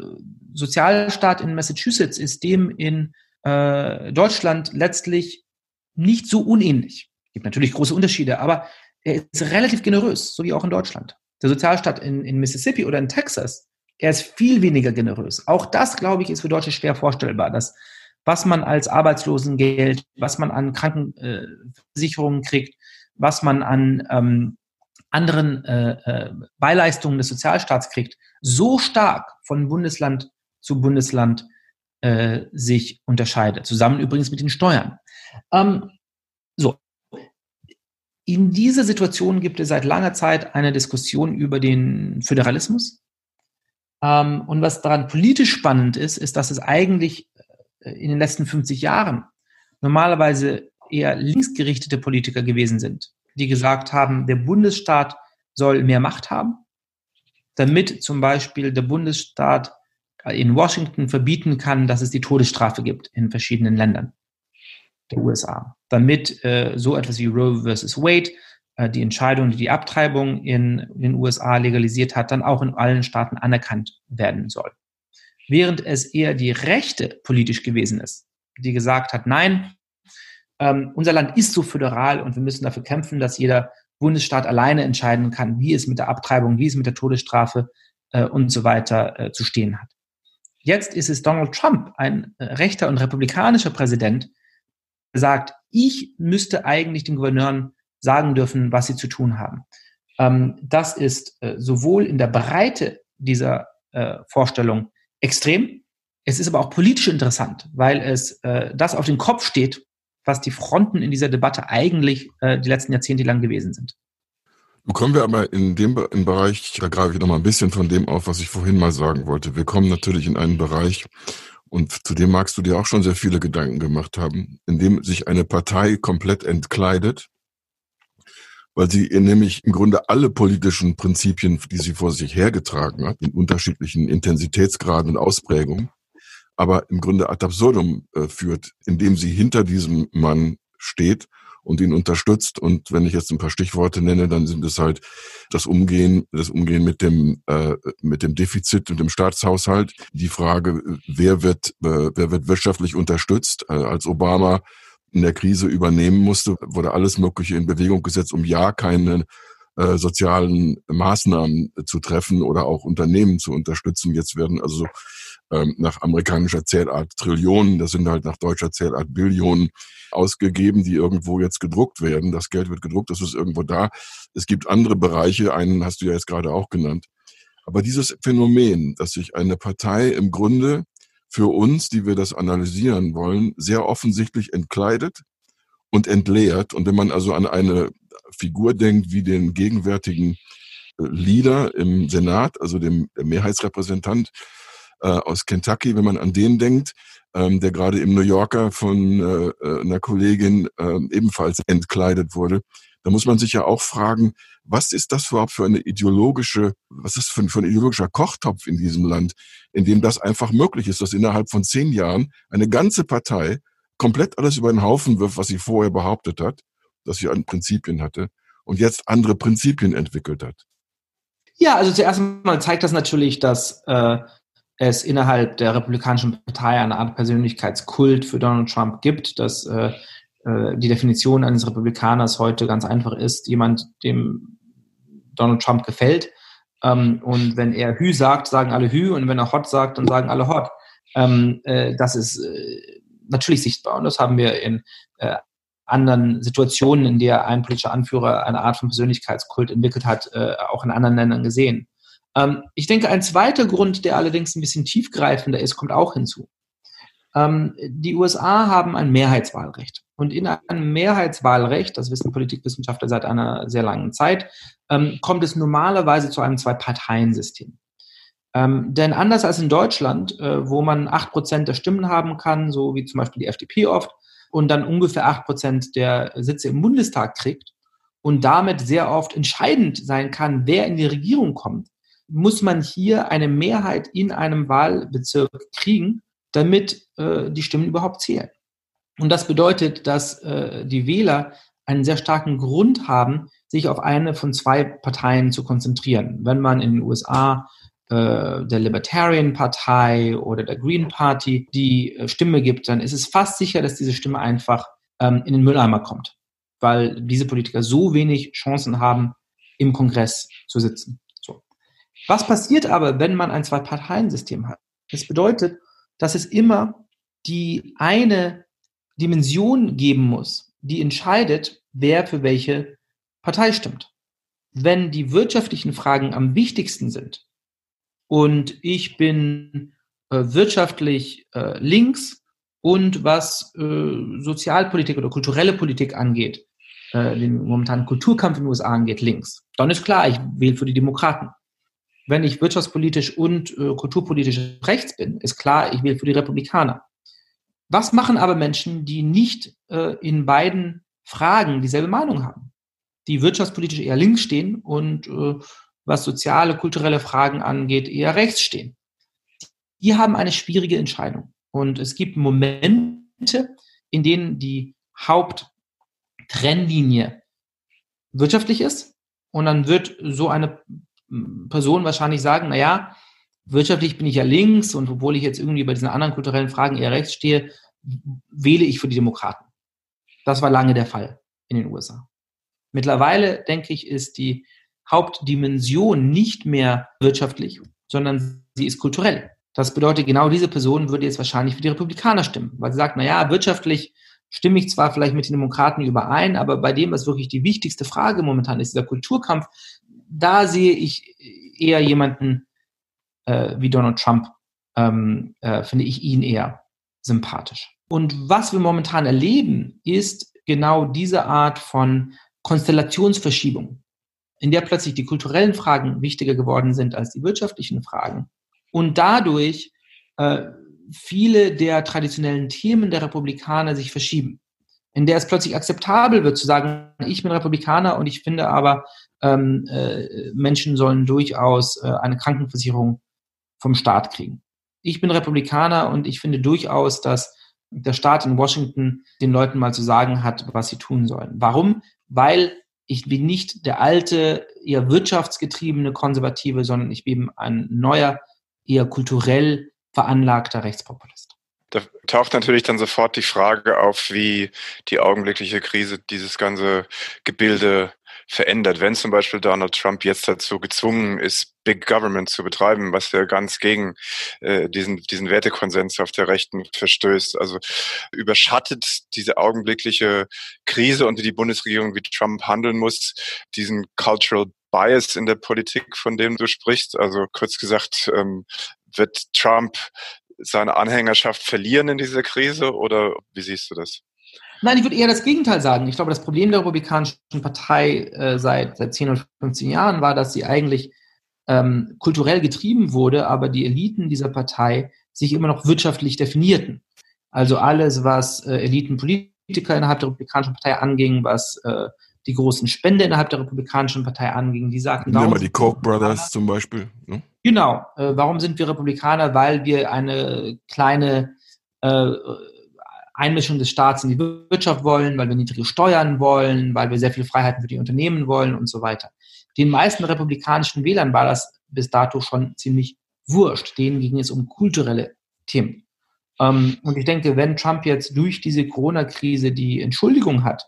D: Sozialstaat in Massachusetts ist dem in äh, Deutschland letztlich nicht so unähnlich. Es gibt natürlich große Unterschiede, aber er ist relativ generös, so wie auch in Deutschland. Der Sozialstaat in, in Mississippi oder in Texas, er ist viel weniger generös. Auch das, glaube ich, ist für Deutsche schwer vorstellbar, dass was man als Arbeitslosengeld, was man an Krankenversicherungen kriegt, was man an ähm, anderen äh, äh, Beileistungen des Sozialstaats kriegt, so stark von Bundesland zu Bundesland äh, sich unterscheidet. Zusammen übrigens mit den Steuern. Ähm, so. In dieser Situation gibt es seit langer Zeit eine Diskussion über den Föderalismus. Ähm, und was daran politisch spannend ist, ist, dass es eigentlich äh, in den letzten 50 Jahren normalerweise eher linksgerichtete Politiker gewesen sind, die gesagt haben, der Bundesstaat soll mehr Macht haben, damit zum Beispiel der Bundesstaat in Washington verbieten kann, dass es die Todesstrafe gibt in verschiedenen Ländern der USA, damit äh, so etwas wie Roe versus Wade, äh, die Entscheidung, die die Abtreibung in den USA legalisiert hat, dann auch in allen Staaten anerkannt werden soll. Während es eher die Rechte politisch gewesen ist, die gesagt hat, nein, ähm, unser Land ist so föderal und wir müssen dafür kämpfen, dass jeder Bundesstaat alleine entscheiden kann, wie es mit der Abtreibung, wie es mit der Todesstrafe äh, und so weiter äh, zu stehen hat. Jetzt ist es Donald Trump, ein äh, rechter und republikanischer Präsident, der sagt, ich müsste eigentlich den Gouverneuren sagen dürfen, was sie zu tun haben. Ähm, das ist äh, sowohl in der Breite dieser äh, Vorstellung extrem, es ist aber auch politisch interessant, weil es äh, das auf den Kopf steht, was die Fronten in dieser Debatte eigentlich äh, die letzten Jahrzehnte lang gewesen sind.
C: Nun kommen wir aber in dem im Bereich, da greife ich noch mal ein bisschen von dem auf, was ich vorhin mal sagen wollte. Wir kommen natürlich in einen Bereich, und zu dem magst du dir auch schon sehr viele Gedanken gemacht haben, in dem sich eine Partei komplett entkleidet, weil sie nämlich im Grunde alle politischen Prinzipien, die sie vor sich hergetragen hat, in unterschiedlichen Intensitätsgraden und Ausprägungen, aber im Grunde ad absurdum äh, führt, indem sie hinter diesem Mann steht und ihn unterstützt. Und wenn ich jetzt ein paar Stichworte nenne, dann sind es halt das Umgehen, das Umgehen mit dem äh, mit dem Defizit und dem Staatshaushalt, die Frage, wer wird äh, wer wird wirtschaftlich unterstützt, äh, als Obama in der Krise übernehmen musste, wurde alles Mögliche in Bewegung gesetzt, um ja keine äh, sozialen Maßnahmen zu treffen oder auch Unternehmen zu unterstützen. Jetzt werden also ähm, nach amerikanischer Zählart Trillionen, das sind halt nach deutscher Zählart Billionen ausgegeben, die irgendwo jetzt gedruckt werden. Das Geld wird gedruckt, das ist irgendwo da. Es gibt andere Bereiche, einen hast du ja jetzt gerade auch genannt. Aber dieses Phänomen, dass sich eine Partei im Grunde für uns, die wir das analysieren wollen, sehr offensichtlich entkleidet und entleert. Und wenn man also an eine Figur denkt wie den gegenwärtigen äh, Leader im Senat, also dem Mehrheitsrepräsentant äh, aus Kentucky, wenn man an den denkt, ähm, der gerade im New Yorker von äh, einer Kollegin äh, ebenfalls entkleidet wurde, da muss man sich ja auch fragen, was ist das überhaupt für eine ideologische, was ist für ein, für ein ideologischer Kochtopf in diesem Land, in dem das einfach möglich ist, dass innerhalb von zehn Jahren eine ganze Partei komplett alles über den Haufen wirft, was sie vorher behauptet hat, dass sie an Prinzipien hatte und jetzt andere Prinzipien entwickelt hat.
D: Ja, also zuerst mal zeigt das natürlich, dass äh, es innerhalb der Republikanischen Partei eine Art Persönlichkeitskult für Donald Trump gibt, dass äh, äh, die Definition eines Republikaners heute ganz einfach ist, jemand, dem Donald Trump gefällt. Ähm, und wenn er Hü sagt, sagen alle Hü und wenn er Hot sagt, dann sagen alle Hot. Ähm, äh, das ist äh, natürlich sichtbar und das haben wir in äh, anderen Situationen, in der ein politischer Anführer eine Art von Persönlichkeitskult entwickelt hat, äh, auch in anderen Ländern gesehen. Ähm, ich denke, ein zweiter Grund, der allerdings ein bisschen tiefgreifender ist, kommt auch hinzu. Ähm, die USA haben ein Mehrheitswahlrecht. Und in einem Mehrheitswahlrecht, das wissen Politikwissenschaftler seit einer sehr langen Zeit, ähm, kommt es normalerweise zu einem Zwei-Parteien-System. Ähm, denn anders als in Deutschland, äh, wo man acht Prozent der Stimmen haben kann, so wie zum Beispiel die FDP oft, und dann ungefähr acht Prozent der Sitze im Bundestag kriegt und damit sehr oft entscheidend sein kann, wer in die Regierung kommt, muss man hier eine Mehrheit in einem Wahlbezirk kriegen, damit äh, die Stimmen überhaupt zählen. Und das bedeutet, dass äh, die Wähler einen sehr starken Grund haben, sich auf eine von zwei Parteien zu konzentrieren. Wenn man in den USA äh, der Libertarian Partei oder der Green Party die äh, Stimme gibt, dann ist es fast sicher, dass diese Stimme einfach ähm, in den Mülleimer kommt, weil diese Politiker so wenig Chancen haben, im Kongress zu sitzen. So. Was passiert aber, wenn man ein Zwei-Parteien-System hat? Das bedeutet, dass es immer die eine Dimension geben muss, die entscheidet, wer für welche Partei stimmt. Wenn die wirtschaftlichen Fragen am wichtigsten sind, und ich bin äh, wirtschaftlich äh, links und was äh, Sozialpolitik oder kulturelle Politik angeht, äh, den momentanen Kulturkampf in den USA angeht, links. Dann ist klar, ich wähle für die Demokraten. Wenn ich wirtschaftspolitisch und äh, kulturpolitisch rechts bin, ist klar, ich wähle für die Republikaner. Was machen aber Menschen, die nicht äh, in beiden Fragen dieselbe Meinung haben? Die wirtschaftspolitisch eher links stehen und äh, was soziale, kulturelle Fragen angeht, eher rechts stehen. Die haben eine schwierige Entscheidung. Und es gibt Momente, in denen die Haupttrennlinie wirtschaftlich ist. Und dann wird so eine Person wahrscheinlich sagen, na ja, wirtschaftlich bin ich ja links und obwohl ich jetzt irgendwie bei diesen anderen kulturellen Fragen eher rechts stehe, wähle ich für die Demokraten. Das war lange der Fall in den USA. Mittlerweile, denke ich, ist die Hauptdimension nicht mehr wirtschaftlich, sondern sie ist kulturell. Das bedeutet, genau diese Person würde jetzt wahrscheinlich für die Republikaner stimmen, weil sie sagt, na ja, wirtschaftlich stimme ich zwar vielleicht mit den Demokraten überein, aber bei dem, was wirklich die wichtigste Frage momentan ist, dieser Kulturkampf, da sehe ich eher jemanden äh, wie Donald Trump, ähm, äh, finde ich ihn eher sympathisch. Und was wir momentan erleben, ist genau diese Art von Konstellationsverschiebung in der plötzlich die kulturellen Fragen wichtiger geworden sind als die wirtschaftlichen Fragen und dadurch äh, viele der traditionellen Themen der Republikaner sich verschieben, in der es plötzlich akzeptabel wird zu sagen, ich bin Republikaner und ich finde aber, ähm, äh, Menschen sollen durchaus äh, eine Krankenversicherung vom Staat kriegen. Ich bin Republikaner und ich finde durchaus, dass der Staat in Washington den Leuten mal zu sagen hat, was sie tun sollen. Warum? Weil ich bin nicht der alte, eher wirtschaftsgetriebene Konservative, sondern ich bin ein neuer, eher kulturell veranlagter Rechtspopulist.
E: Da taucht natürlich dann sofort die Frage auf, wie die augenblickliche Krise dieses ganze Gebilde verändert. Wenn zum Beispiel Donald Trump jetzt dazu gezwungen ist, Big Government zu betreiben, was ja ganz gegen äh, diesen, diesen Wertekonsens auf der Rechten verstößt. Also überschattet diese augenblickliche Krise, unter die Bundesregierung wie Trump handeln muss, diesen Cultural Bias in der Politik, von dem du sprichst. Also kurz gesagt, ähm, wird Trump seine Anhängerschaft verlieren in dieser Krise oder wie siehst du das?
D: Nein, ich würde eher das Gegenteil sagen. Ich glaube, das Problem der Republikanischen Partei äh, seit, seit 10 oder 15 Jahren war, dass sie eigentlich ähm, kulturell getrieben wurde, aber die Eliten dieser Partei sich immer noch wirtschaftlich definierten. Also alles, was äh, Elitenpolitiker innerhalb der Republikanischen Partei anging, was äh, die großen Spende innerhalb der Republikanischen Partei anging, die sagten...
C: Nehmen wir die Koch Brothers zum Beispiel.
D: Ne? Genau. Äh, warum sind wir Republikaner? Weil wir eine kleine äh, Einmischung des Staats in die Wirtschaft wollen, weil wir niedrige Steuern wollen, weil wir sehr viele Freiheiten für die Unternehmen wollen und so weiter. Den meisten republikanischen Wählern war das bis dato schon ziemlich wurscht. Denen ging es um kulturelle Themen. Ähm, und ich denke, wenn Trump jetzt durch diese Corona-Krise die Entschuldigung hat,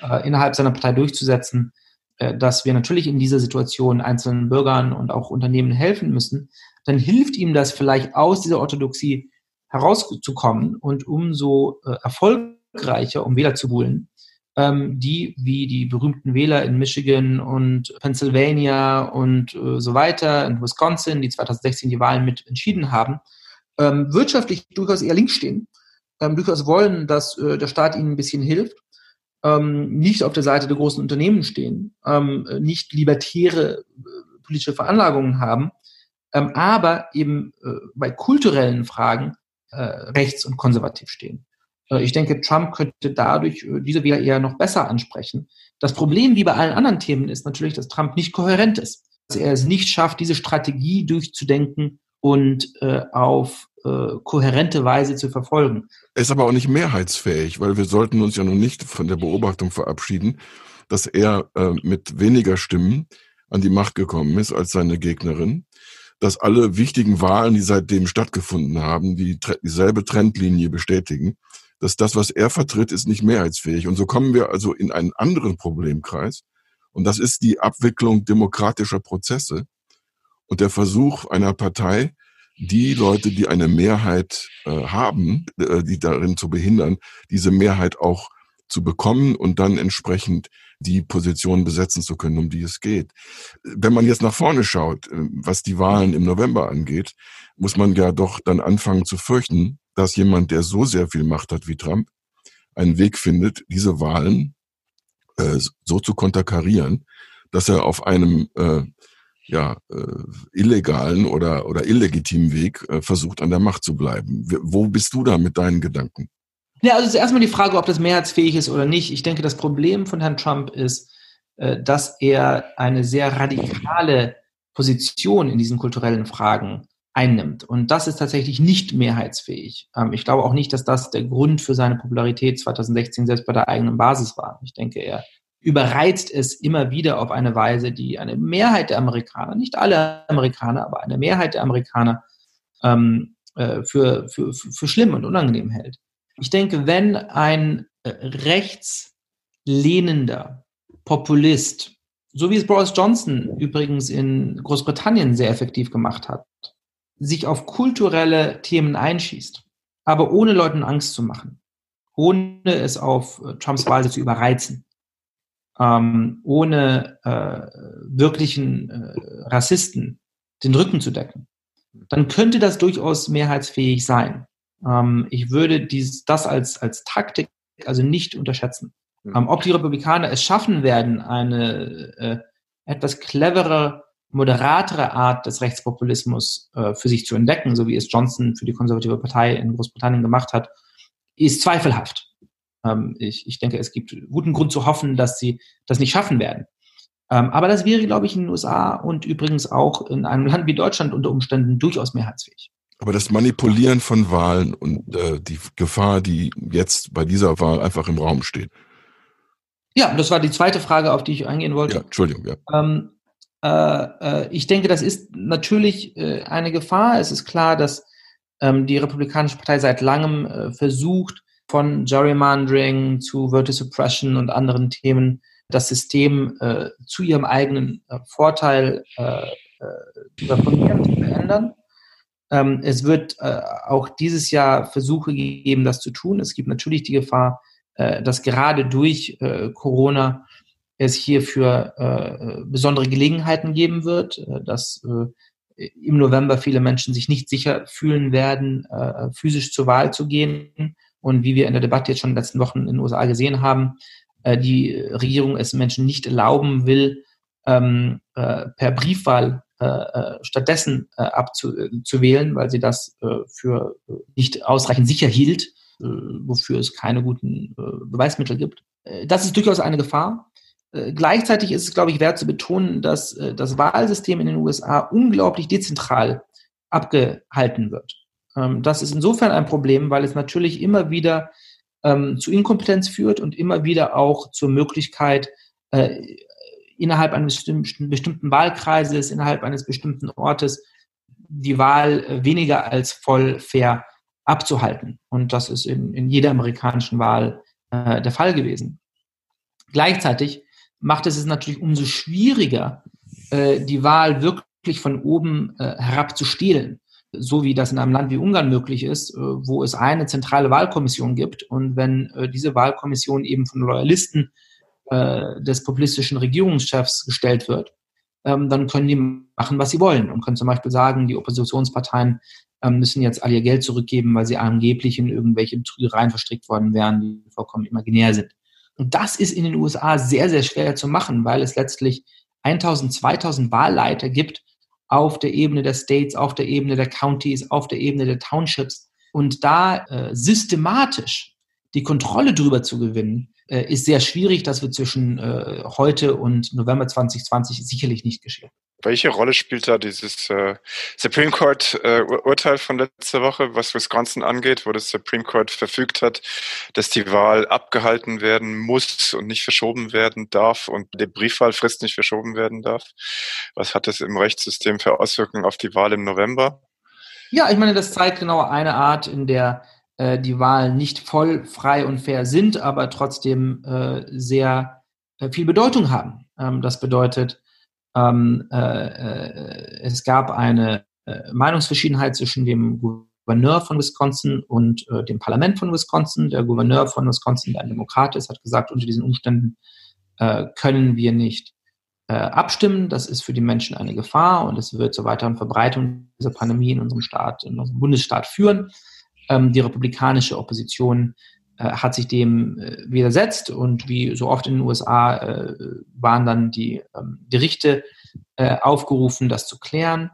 D: äh, innerhalb seiner Partei durchzusetzen, äh, dass wir natürlich in dieser Situation einzelnen Bürgern und auch Unternehmen helfen müssen, dann hilft ihm das vielleicht aus dieser Orthodoxie herauszukommen und umso äh, erfolgreicher, um Wähler zu holen, ähm, die wie die berühmten Wähler in Michigan und Pennsylvania und äh, so weiter, in Wisconsin, die 2016 die Wahlen mit entschieden haben, ähm, wirtschaftlich durchaus eher links stehen, ähm, durchaus wollen, dass äh, der Staat ihnen ein bisschen hilft, ähm, nicht auf der Seite der großen Unternehmen stehen, ähm, nicht libertäre äh, politische Veranlagungen haben ähm, aber eben äh, bei kulturellen Fragen äh, rechts und konservativ stehen. Äh, ich denke, Trump könnte dadurch äh, diese Wähler eher noch besser ansprechen. Das Problem, wie bei allen anderen Themen, ist natürlich, dass Trump nicht kohärent ist. Dass er es nicht schafft, diese Strategie durchzudenken und äh, auf äh, kohärente Weise zu verfolgen.
C: Er ist aber auch nicht mehrheitsfähig, weil wir sollten uns ja nun nicht von der Beobachtung verabschieden, dass er äh, mit weniger Stimmen an die Macht gekommen ist als seine Gegnerin, dass alle wichtigen Wahlen, die seitdem stattgefunden haben, die dieselbe Trendlinie bestätigen, dass das, was er vertritt, ist nicht mehrheitsfähig. Und so kommen wir also in einen anderen Problemkreis. Und das ist die Abwicklung demokratischer Prozesse und der Versuch einer Partei, die Leute, die eine Mehrheit äh, haben, äh, die darin zu behindern, diese Mehrheit auch zu bekommen und dann entsprechend die Position besetzen zu können, um die es geht. Wenn man jetzt nach vorne schaut, äh, was die Wahlen im November angeht, muss man ja doch dann anfangen zu fürchten, dass jemand, der so sehr viel Macht hat wie Trump, einen Weg findet, diese Wahlen äh, so zu konterkarieren, dass er auf einem äh, ja, äh, illegalen oder, oder illegitimen Weg äh, versucht, an der Macht zu bleiben. Wo bist du da mit deinen Gedanken?
D: Ja, also erstmal die Frage, ob das mehrheitsfähig ist oder nicht. Ich denke, das Problem von Herrn Trump ist, äh, dass er eine sehr radikale Position in diesen kulturellen Fragen einnimmt. Und das ist tatsächlich nicht mehrheitsfähig. Ähm, ich glaube auch nicht, dass das der Grund für seine Popularität 2016 selbst bei der eigenen Basis war. Ich denke, er überreizt es immer wieder auf eine Weise, die eine Mehrheit der Amerikaner, nicht alle Amerikaner, aber eine Mehrheit der Amerikaner ähm, äh, für, für, für schlimm und unangenehm hält. Ich denke, wenn ein äh, rechtslehnender Populist, so wie es Boris Johnson übrigens in Großbritannien sehr effektiv gemacht hat, sich auf kulturelle Themen einschießt, aber ohne Leuten Angst zu machen, ohne es auf äh, Trumps Weise zu überreizen, ähm, ohne äh, wirklichen äh, Rassisten den Rücken zu decken, dann könnte das durchaus mehrheitsfähig sein. Ähm, ich würde dies, das als, als Taktik also nicht unterschätzen. Mhm. Ähm, ob die Republikaner es schaffen werden, eine äh, etwas clevere, moderatere Art des Rechtspopulismus äh, für sich zu entdecken, so wie es Johnson für die konservative Partei in Großbritannien gemacht hat, ist zweifelhaft. Ähm, ich, ich denke, es gibt guten Grund zu hoffen, dass sie das nicht schaffen werden. Ähm, aber das wäre, glaube ich, in den USA und übrigens auch in einem Land wie Deutschland unter Umständen durchaus mehrheitsfähig.
C: Aber das Manipulieren von Wahlen und äh, die Gefahr, die jetzt bei dieser Wahl einfach im Raum steht.
D: Ja, das war die zweite Frage, auf die ich eingehen wollte.
C: Ja, Entschuldigung, ja.
D: Ähm, äh, äh, ich denke, das ist natürlich äh, eine Gefahr. Es ist klar, dass ähm, die Republikanische Partei seit langem äh, versucht, von Gerrymandering zu Voter Suppression und anderen Themen das System zu ihrem eigenen Vorteil zu reformieren, zu verändern. Ähm, es wird äh, auch dieses Jahr Versuche geben, das zu tun. Es gibt natürlich die Gefahr, äh, dass gerade durch äh, Corona es hierfür besondere Gelegenheiten geben wird, dass im November viele Menschen sich nicht sicher fühlen werden, physisch zur Wahl zu gehen. Und wie wir in der Debatte jetzt schon in den letzten Wochen in den USA gesehen haben, die Regierung es Menschen nicht erlauben will, ähm, per Briefwahl äh, äh, stattdessen äh, abzuwählen, weil sie das äh, für äh, nicht ausreichend sicher hielt, wofür es keine guten Beweismittel gibt. das ist durchaus eine Gefahr. Gleichzeitig ist es, glaube ich, wert zu betonen, dass das Wahlsystem in den USA unglaublich dezentral abgehalten wird. Ähm, das ist insofern ein Problem, weil es natürlich immer wieder ähm, zu Inkompetenz führt und immer wieder auch zur Möglichkeit, innerhalb eines bestimmten, Wahlkreises, innerhalb eines bestimmten Ortes die Wahl äh, weniger als voll fair abzuhalten. Und das ist in, in jeder amerikanischen Wahl äh, der Fall gewesen. Gleichzeitig macht es es natürlich umso schwieriger, äh, die Wahl wirklich von oben äh, herab zu stehlen. So wie das in einem Land wie Ungarn möglich ist, äh, wo es eine zentrale Wahlkommission gibt. Und wenn äh, diese Wahlkommission eben von Loyalisten äh, des populistischen Regierungschefs gestellt wird, ähm, dann können die machen, was sie wollen und können zum Beispiel sagen, die Oppositionsparteien ähm, müssen jetzt all ihr Geld zurückgeben, weil sie angeblich in irgendwelche Betrügereien verstrickt worden wären, die vollkommen imaginär sind. Und das ist in den USA sehr, sehr schwer zu machen, weil es letztlich 1000, 2000 Wahlleiter gibt auf der Ebene der States, auf der Ebene der Counties, auf der Ebene der Townships. Und da äh, systematisch die Kontrolle drüber zu gewinnen, äh, ist sehr schwierig. Das wird zwischen äh, heute und November 2020 sicherlich nicht geschehen.
E: Welche Rolle spielt da dieses äh, Supreme Court äh, Urteil von letzter Woche, was Wisconsin angeht, wo das Supreme Court verfügt hat, dass die Wahl abgehalten werden muss und nicht verschoben werden darf und die Briefwahlfrist nicht verschoben werden darf? Was hat das im Rechtssystem für Auswirkungen auf die Wahl im November?
D: Ja, ich meine, das zeigt genau eine Art, in der äh, die Wahlen nicht voll frei und fair sind, aber trotzdem äh, sehr äh, viel Bedeutung haben. Ähm, das bedeutet, ähm, äh, äh, es gab eine äh, Meinungsverschiedenheit zwischen dem Gouverneur von Wisconsin und dem Parlament von Wisconsin. Der Gouverneur von Wisconsin, der ein Demokrat ist, hat gesagt, unter diesen Umständen können wir nicht abstimmen. Das ist für die Menschen eine Gefahr und es wird zur weiteren Verbreitung dieser Pandemie in unserem Staat, in unserem Bundesstaat führen. Ähm, die republikanische Opposition äh, hat sich dem äh, widersetzt und wie so oft in den USA äh, waren dann die ähm, Gerichte aufgerufen, das zu klären.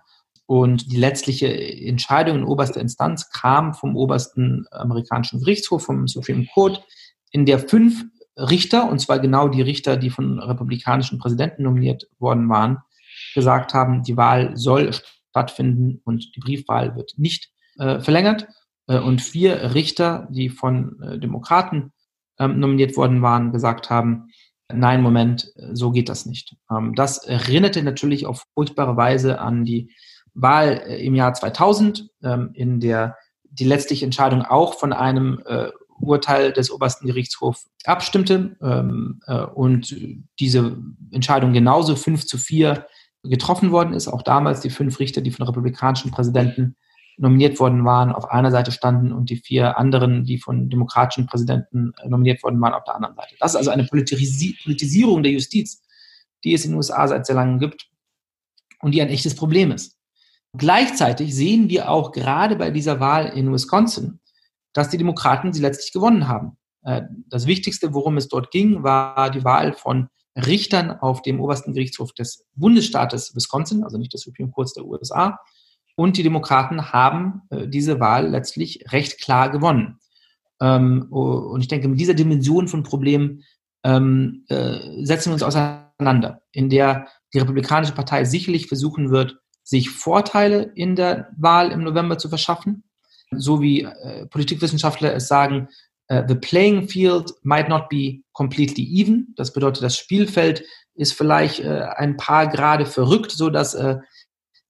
D: Und die letztliche Entscheidung in oberster Instanz kam vom obersten amerikanischen Gerichtshof, vom Supreme Court, in der fünf Richter, und zwar genau die Richter, die von republikanischen Präsidenten nominiert worden waren, gesagt haben, die Wahl soll stattfinden und die Briefwahl wird nicht verlängert. Äh, und vier Richter, die von äh, Demokraten ähm, nominiert worden waren, gesagt haben, nein, Moment, so geht das nicht. Ähm, das erinnerte natürlich auf furchtbare Weise an die Wahl äh, im Jahr 2000, ähm, in der die letztliche Entscheidung auch von einem Urteil des obersten Gerichtshofs abstimmte und diese Entscheidung genauso 5 zu 4 getroffen worden ist. Auch damals die fünf Richter, die von republikanischen Präsidenten nominiert worden waren, auf einer Seite standen und die vier anderen, die von demokratischen Präsidenten äh, nominiert worden waren, auf der anderen Seite. Das ist also eine Politis Politisierung der Justiz, die es in den USA seit sehr langem gibt und die ein echtes Problem ist. Gleichzeitig sehen wir auch gerade bei dieser Wahl in Wisconsin, dass die Demokraten sie letztlich gewonnen haben. Äh, das Wichtigste, worum es dort ging, war die Wahl von Richtern auf dem obersten Gerichtshof des Bundesstaates Wisconsin, also nicht des Supreme Courts der USA, und die Demokraten haben äh, diese Wahl letztlich recht klar gewonnen. Ähm, und ich denke, mit dieser Dimension von Problemen ähm, äh, setzen wir uns auseinander, in der die Republikanische Partei sicherlich versuchen wird, sich Vorteile in der Wahl im November zu verschaffen, so wie äh, Politikwissenschaftler es sagen, the playing field might not be completely even. Das bedeutet, das Spielfeld ist vielleicht ein paar Grade verrückt, so dass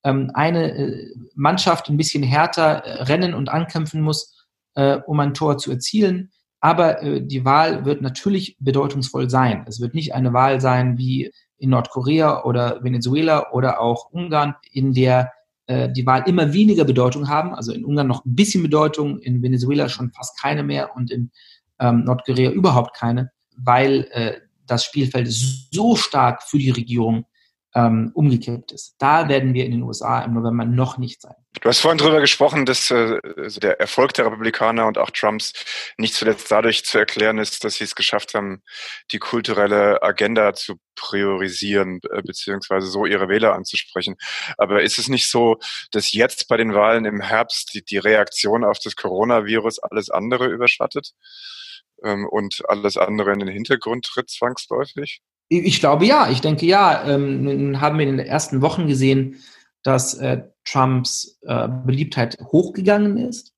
D: eine äh, Mannschaft ein bisschen härter äh, rennen und ankämpfen muss, äh, um ein Tor zu erzielen. Aber äh, die Wahl wird natürlich bedeutungsvoll sein. Es wird nicht eine Wahl sein wie in Nordkorea oder Venezuela oder auch Ungarn, in der äh, die Wahl immer weniger Bedeutung haben. Also in Ungarn noch ein bisschen Bedeutung, in Venezuela schon fast keine mehr und in ähm, Nordkorea überhaupt keine, weil äh, das Spielfeld so stark für die Regierung ähm, umgekippt ist. Da werden wir in den USA im November noch nicht sein.
E: Du hast vorhin darüber gesprochen, dass äh, also der Erfolg der Republikaner und auch Trumps nicht zuletzt dadurch zu erklären ist, dass sie es geschafft haben, die kulturelle Agenda zu priorisieren, äh, beziehungsweise so ihre Wähler anzusprechen. Aber ist es nicht so, dass jetzt bei den Wahlen im Herbst die, die Reaktion auf das Coronavirus alles andere überschattet ähm, und alles andere in den Hintergrund tritt zwangsläufig?
D: Ich glaube ja, ich denke ja. Ähm, haben wir in den ersten Wochen gesehen, dass äh, Trumps äh, Beliebtheit hochgegangen ist,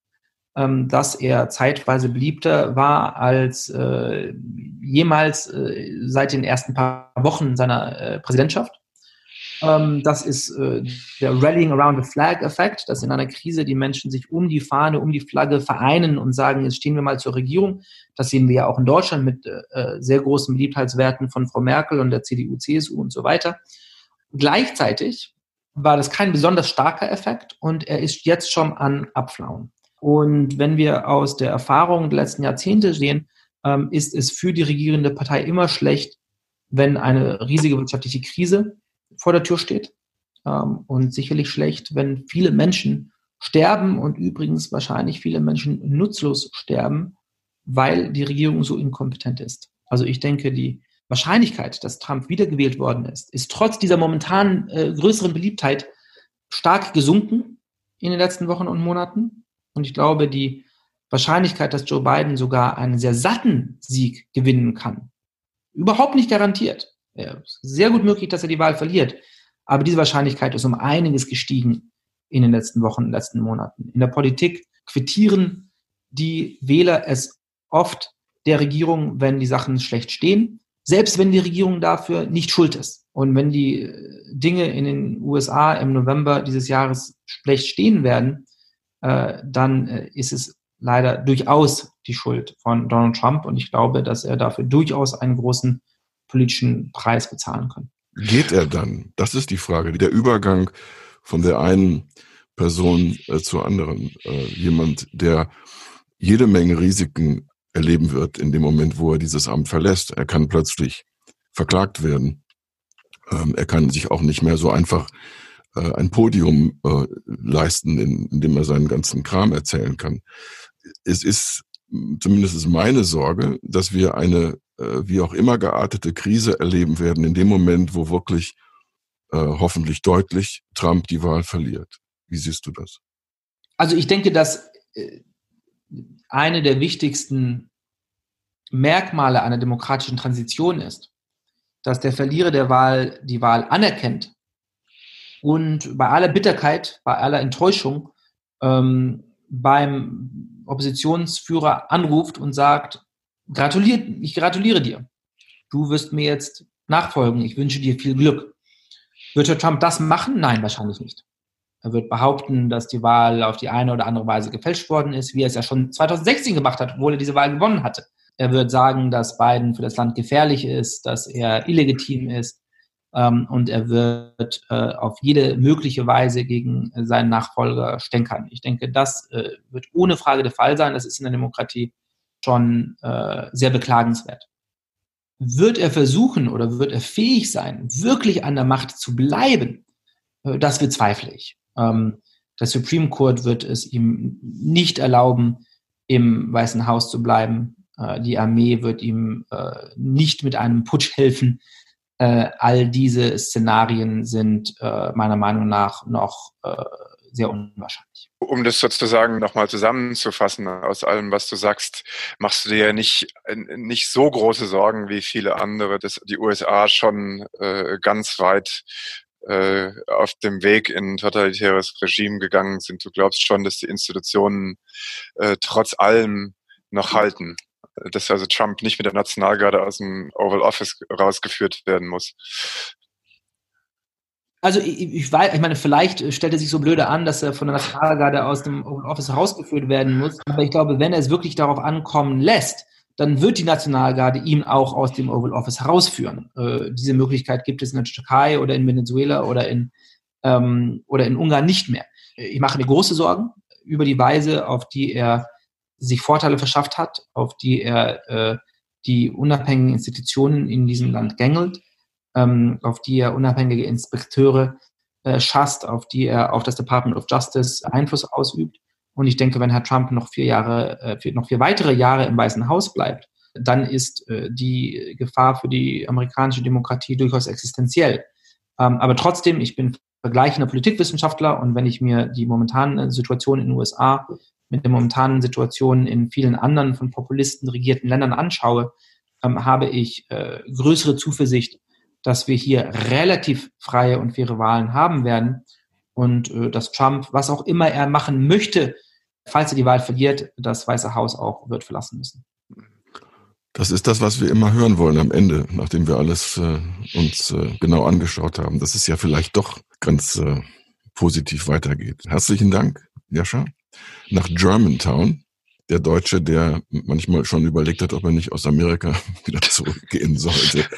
D: ähm, dass er zeitweise beliebter war als äh, jemals äh, seit den ersten paar Wochen seiner äh, Präsidentschaft. Ähm, das ist äh, der Rallying Around the Flag-Effekt, dass in einer Krise die Menschen sich um die Fahne, um die Flagge vereinen und sagen, jetzt stehen wir mal zur Regierung. Das sehen wir ja auch in Deutschland mit äh, sehr großen Beliebtheitswerten von Frau Merkel und der CDU, CSU und so weiter. Gleichzeitig war das kein besonders starker Effekt und er ist jetzt schon an Abflauen. Und wenn wir aus der Erfahrung der letzten Jahrzehnte sehen, ähm, ist es für die regierende Partei immer schlecht, wenn eine riesige wirtschaftliche Krise vor der Tür steht. Ähm, und sicherlich schlecht, wenn viele Menschen sterben und übrigens wahrscheinlich viele Menschen nutzlos sterben, weil die Regierung so inkompetent ist. Also ich denke, die Wahrscheinlichkeit, dass Trump wiedergewählt worden ist, ist trotz dieser momentanen äh, größeren Beliebtheit stark gesunken in den letzten Wochen und Monaten. Und ich glaube, die Wahrscheinlichkeit, dass Joe Biden sogar einen sehr satten Sieg gewinnen kann, überhaupt nicht garantiert. Sehr gut möglich, dass er die Wahl verliert. Aber diese Wahrscheinlichkeit ist um einiges gestiegen in den letzten Wochen, in den letzten Monaten. In der Politik quittieren die Wähler es oft der Regierung, wenn die Sachen schlecht stehen, selbst wenn die Regierung dafür nicht schuld ist. Und wenn die äh, Dinge in den USA im November dieses Jahres schlecht stehen werden, äh, dann äh, ist es leider durchaus die Schuld von Donald Trump. Und ich glaube, dass er dafür durchaus einen großen politischen Preis bezahlen kann.
C: Geht er dann? Das ist die Frage. Der Übergang von der einen Person äh, zur anderen. Äh, jemand, der jede Menge Risiken erleben wird in dem Moment, wo er dieses Amt verlässt. Er kann plötzlich verklagt werden. Ähm, er kann sich auch nicht mehr so einfach äh, ein Podium äh, leisten, in, in dem er seinen ganzen Kram erzählen kann. Es ist zumindest meine Sorge, dass wir eine äh, wie auch immer geartete Krise erleben werden in dem Moment, wo wirklich äh, hoffentlich deutlich Trump die Wahl verliert. Wie siehst du das?
D: Also ich denke, dass äh, eine der wichtigsten Merkmale einer demokratischen Transition ist, dass der Verlierer der Wahl die Wahl anerkennt und bei aller Bitterkeit, bei aller Enttäuschung ähm, beim Oppositionsführer anruft und sagt, gratuliert, ich gratuliere dir. Du wirst mir jetzt nachfolgen. Ich wünsche dir viel Glück. Wird Herr Trump das machen? Nein, wahrscheinlich nicht. Er wird behaupten, dass die Wahl auf die eine oder andere Weise gefälscht worden ist, wie er es ja schon 2016 gemacht hat, obwohl er diese Wahl gewonnen hatte. Er wird sagen, dass Biden für das Land gefährlich ist, dass er illegitim ist. Ähm, und er wird äh, auf jede mögliche Weise gegen seinen Nachfolger stänkern. Ich denke, das äh, wird ohne Frage der Fall sein. Das ist in der Demokratie schon äh, sehr beklagenswert. Wird er versuchen oder wird er fähig sein, wirklich an der Macht zu bleiben? Äh, das bezweifle ich. Ähm, der Supreme Court wird es ihm nicht erlauben, im Weißen Haus zu bleiben. Äh, die Armee wird ihm äh, nicht mit einem Putsch helfen. Äh, all diese Szenarien sind äh, meiner Meinung nach noch äh, sehr unwahrscheinlich.
E: Um das sozusagen nochmal zusammenzufassen aus allem, was du sagst, machst du dir ja nicht, nicht so große Sorgen wie viele andere, dass die USA schon äh, ganz weit äh, auf dem Weg in ein totalitäres Regime gegangen sind. Du glaubst schon, dass die Institutionen äh, trotz allem noch halten. Dass also Trump nicht mit der Nationalgarde aus dem Oval Office rausgeführt werden muss.
D: Also ich, ich weiß, ich meine, vielleicht stellt er sich so blöde an, dass er von der Nationalgarde aus dem Office herausgeführt werden muss. Aber ich glaube, wenn er es wirklich darauf ankommen lässt, dann wird die Nationalgarde ihn auch aus dem Oval Office herausführen. Äh, diese Möglichkeit gibt es in der Türkei oder in Venezuela oder in, ähm, oder in Ungarn nicht mehr. Ich mache mir große Sorgen über die Weise, auf die er sich Vorteile verschafft hat, auf die er äh, die unabhängigen Institutionen in diesem Land gängelt ähm, auf die er unabhängige Inspekteure äh, schasst, auf die er auf das Department of Justice Einfluss ausübt. Und ich denke, wenn Herr Trump noch vier Jahre, äh, vier, noch vier weitere Jahre im Weißen Haus bleibt, dann ist äh, die Gefahr für die amerikanische Demokratie durchaus existenziell. Ähm, aber trotzdem, ich bin vergleichender Politikwissenschaftler und wenn ich mir die momentane Situation in den USA mit der momentanen Situation in vielen anderen von Populisten regierten Ländern anschaue, ähm, habe ich äh, größere Zuversicht, dass wir hier relativ freie und faire Wahlen haben werden und äh, dass Trump, was auch immer er machen möchte, falls er die Wahl verliert, das Weiße Haus auch wird verlassen müssen.
C: Das ist das, was wir immer hören wollen am Ende, nachdem wir alles äh, uns äh, genau angeschaut haben, dass es ja vielleicht doch ganz äh, positiv weitergeht. Herzlichen Dank, Jascha. Nach Germantown, der Deutsche, der manchmal schon überlegt hat, ob er nicht aus Amerika wieder zurückgehen sollte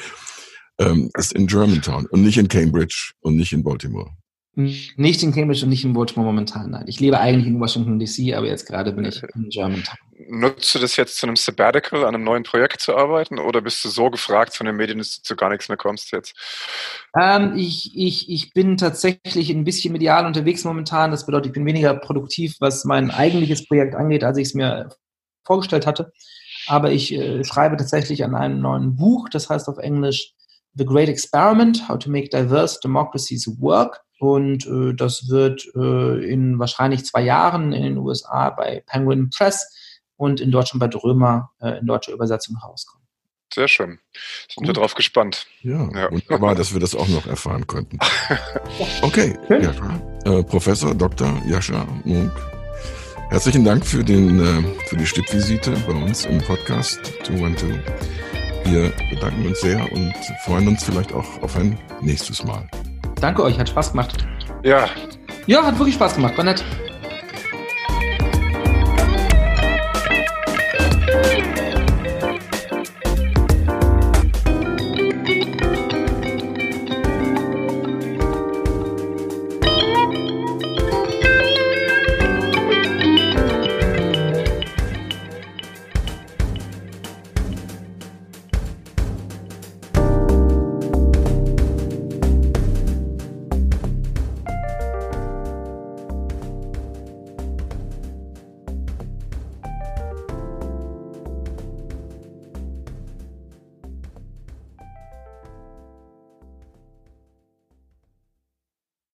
C: ähm, ist in Germantown und nicht in Cambridge und nicht in Baltimore.
D: Nicht in Cambridge und nicht in Baltimore momentan, nein. Ich lebe eigentlich in Washington DC, aber jetzt gerade bin ich in Germantown.
E: Nutzt du das jetzt zu einem Sabbatical, an einem neuen Projekt zu arbeiten oder bist du so gefragt von den Medien, dass du zu gar nichts mehr kommst jetzt?
D: Ähm, ich, ich, ich bin tatsächlich ein bisschen medial unterwegs momentan. Das bedeutet, ich bin weniger produktiv, was mein eigentliches Projekt angeht, als ich es mir vorgestellt hatte. Aber ich äh, schreibe tatsächlich an einem neuen Buch, das heißt auf Englisch The Great Experiment, How to Make Diverse Democracies Work. Und äh, das wird äh, in wahrscheinlich zwei Jahren in den USA bei Penguin Press und in Deutschland bei Drömer äh, in deutscher Übersetzung rauskommen.
E: Sehr schön. Sind Gut. wir drauf gespannt.
C: Ja, ja. wunderbar, dass wir das auch noch erfahren konnten. Okay, Jascha, äh, Professor Dr. Jascha Munk. Herzlichen Dank für, den, äh, für die Stippvisite bei uns im Podcast 212. Wir bedanken uns sehr und freuen uns vielleicht auch auf ein nächstes Mal.
D: Danke euch, hat Spaß gemacht.
E: Ja.
D: Ja, hat wirklich Spaß gemacht, war nett.